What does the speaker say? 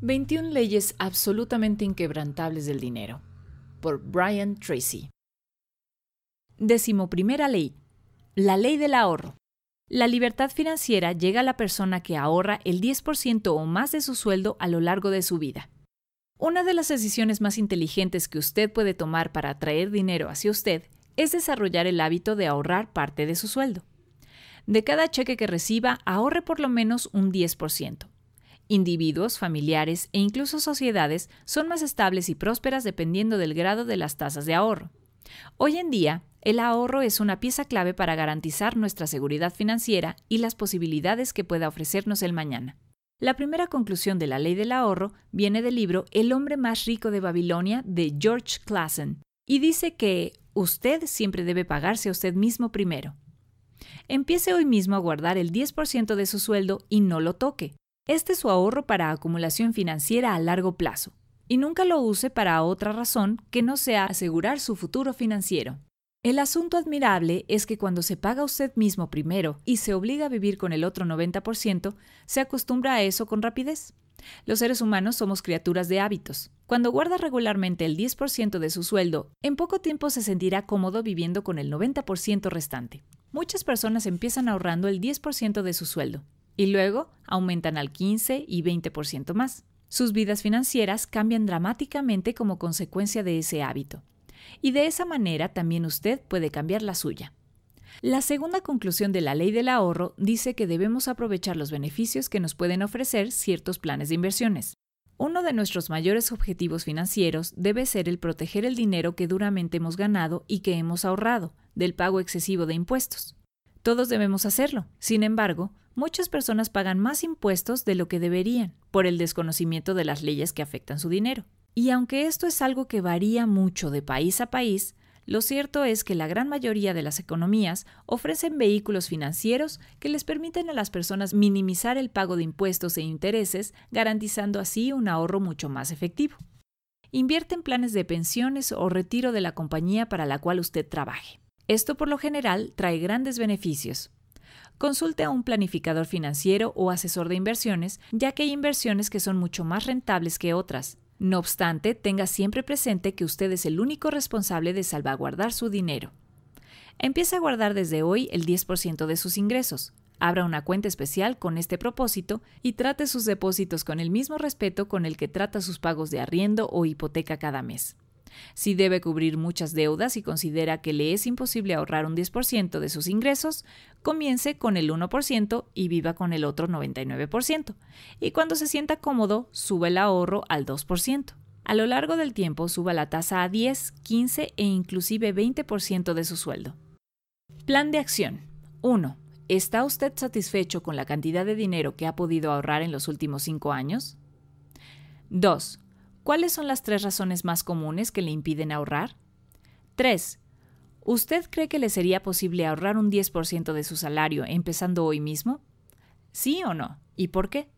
21 leyes absolutamente inquebrantables del dinero. Por Brian Tracy. Décimo primera ley. La ley del ahorro. La libertad financiera llega a la persona que ahorra el 10% o más de su sueldo a lo largo de su vida. Una de las decisiones más inteligentes que usted puede tomar para atraer dinero hacia usted es desarrollar el hábito de ahorrar parte de su sueldo. De cada cheque que reciba, ahorre por lo menos un 10%. Individuos, familiares e incluso sociedades son más estables y prósperas dependiendo del grado de las tasas de ahorro. Hoy en día, el ahorro es una pieza clave para garantizar nuestra seguridad financiera y las posibilidades que pueda ofrecernos el mañana. La primera conclusión de la ley del ahorro viene del libro El hombre más rico de Babilonia de George Clason y dice que usted siempre debe pagarse a usted mismo primero. Empiece hoy mismo a guardar el 10% de su sueldo y no lo toque. Este es su ahorro para acumulación financiera a largo plazo, y nunca lo use para otra razón que no sea asegurar su futuro financiero. El asunto admirable es que cuando se paga usted mismo primero y se obliga a vivir con el otro 90%, se acostumbra a eso con rapidez. Los seres humanos somos criaturas de hábitos. Cuando guarda regularmente el 10% de su sueldo, en poco tiempo se sentirá cómodo viviendo con el 90% restante. Muchas personas empiezan ahorrando el 10% de su sueldo, y luego aumentan al 15 y 20% más. Sus vidas financieras cambian dramáticamente como consecuencia de ese hábito. Y de esa manera también usted puede cambiar la suya. La segunda conclusión de la ley del ahorro dice que debemos aprovechar los beneficios que nos pueden ofrecer ciertos planes de inversiones. Uno de nuestros mayores objetivos financieros debe ser el proteger el dinero que duramente hemos ganado y que hemos ahorrado del pago excesivo de impuestos. Todos debemos hacerlo. Sin embargo, muchas personas pagan más impuestos de lo que deberían por el desconocimiento de las leyes que afectan su dinero. Y aunque esto es algo que varía mucho de país a país, lo cierto es que la gran mayoría de las economías ofrecen vehículos financieros que les permiten a las personas minimizar el pago de impuestos e intereses, garantizando así un ahorro mucho más efectivo. Invierte en planes de pensiones o retiro de la compañía para la cual usted trabaje. Esto por lo general trae grandes beneficios, Consulte a un planificador financiero o asesor de inversiones, ya que hay inversiones que son mucho más rentables que otras. No obstante, tenga siempre presente que usted es el único responsable de salvaguardar su dinero. Empiece a guardar desde hoy el 10% de sus ingresos. Abra una cuenta especial con este propósito y trate sus depósitos con el mismo respeto con el que trata sus pagos de arriendo o hipoteca cada mes. Si debe cubrir muchas deudas y considera que le es imposible ahorrar un 10% de sus ingresos, comience con el 1% y viva con el otro 99%. Y cuando se sienta cómodo, suba el ahorro al 2%. A lo largo del tiempo, suba la tasa a 10, 15 e inclusive 20% de su sueldo. Plan de acción. 1. ¿Está usted satisfecho con la cantidad de dinero que ha podido ahorrar en los últimos 5 años? 2. ¿Cuáles son las tres razones más comunes que le impiden ahorrar? 3. ¿Usted cree que le sería posible ahorrar un 10% de su salario empezando hoy mismo? ¿Sí o no? ¿Y por qué?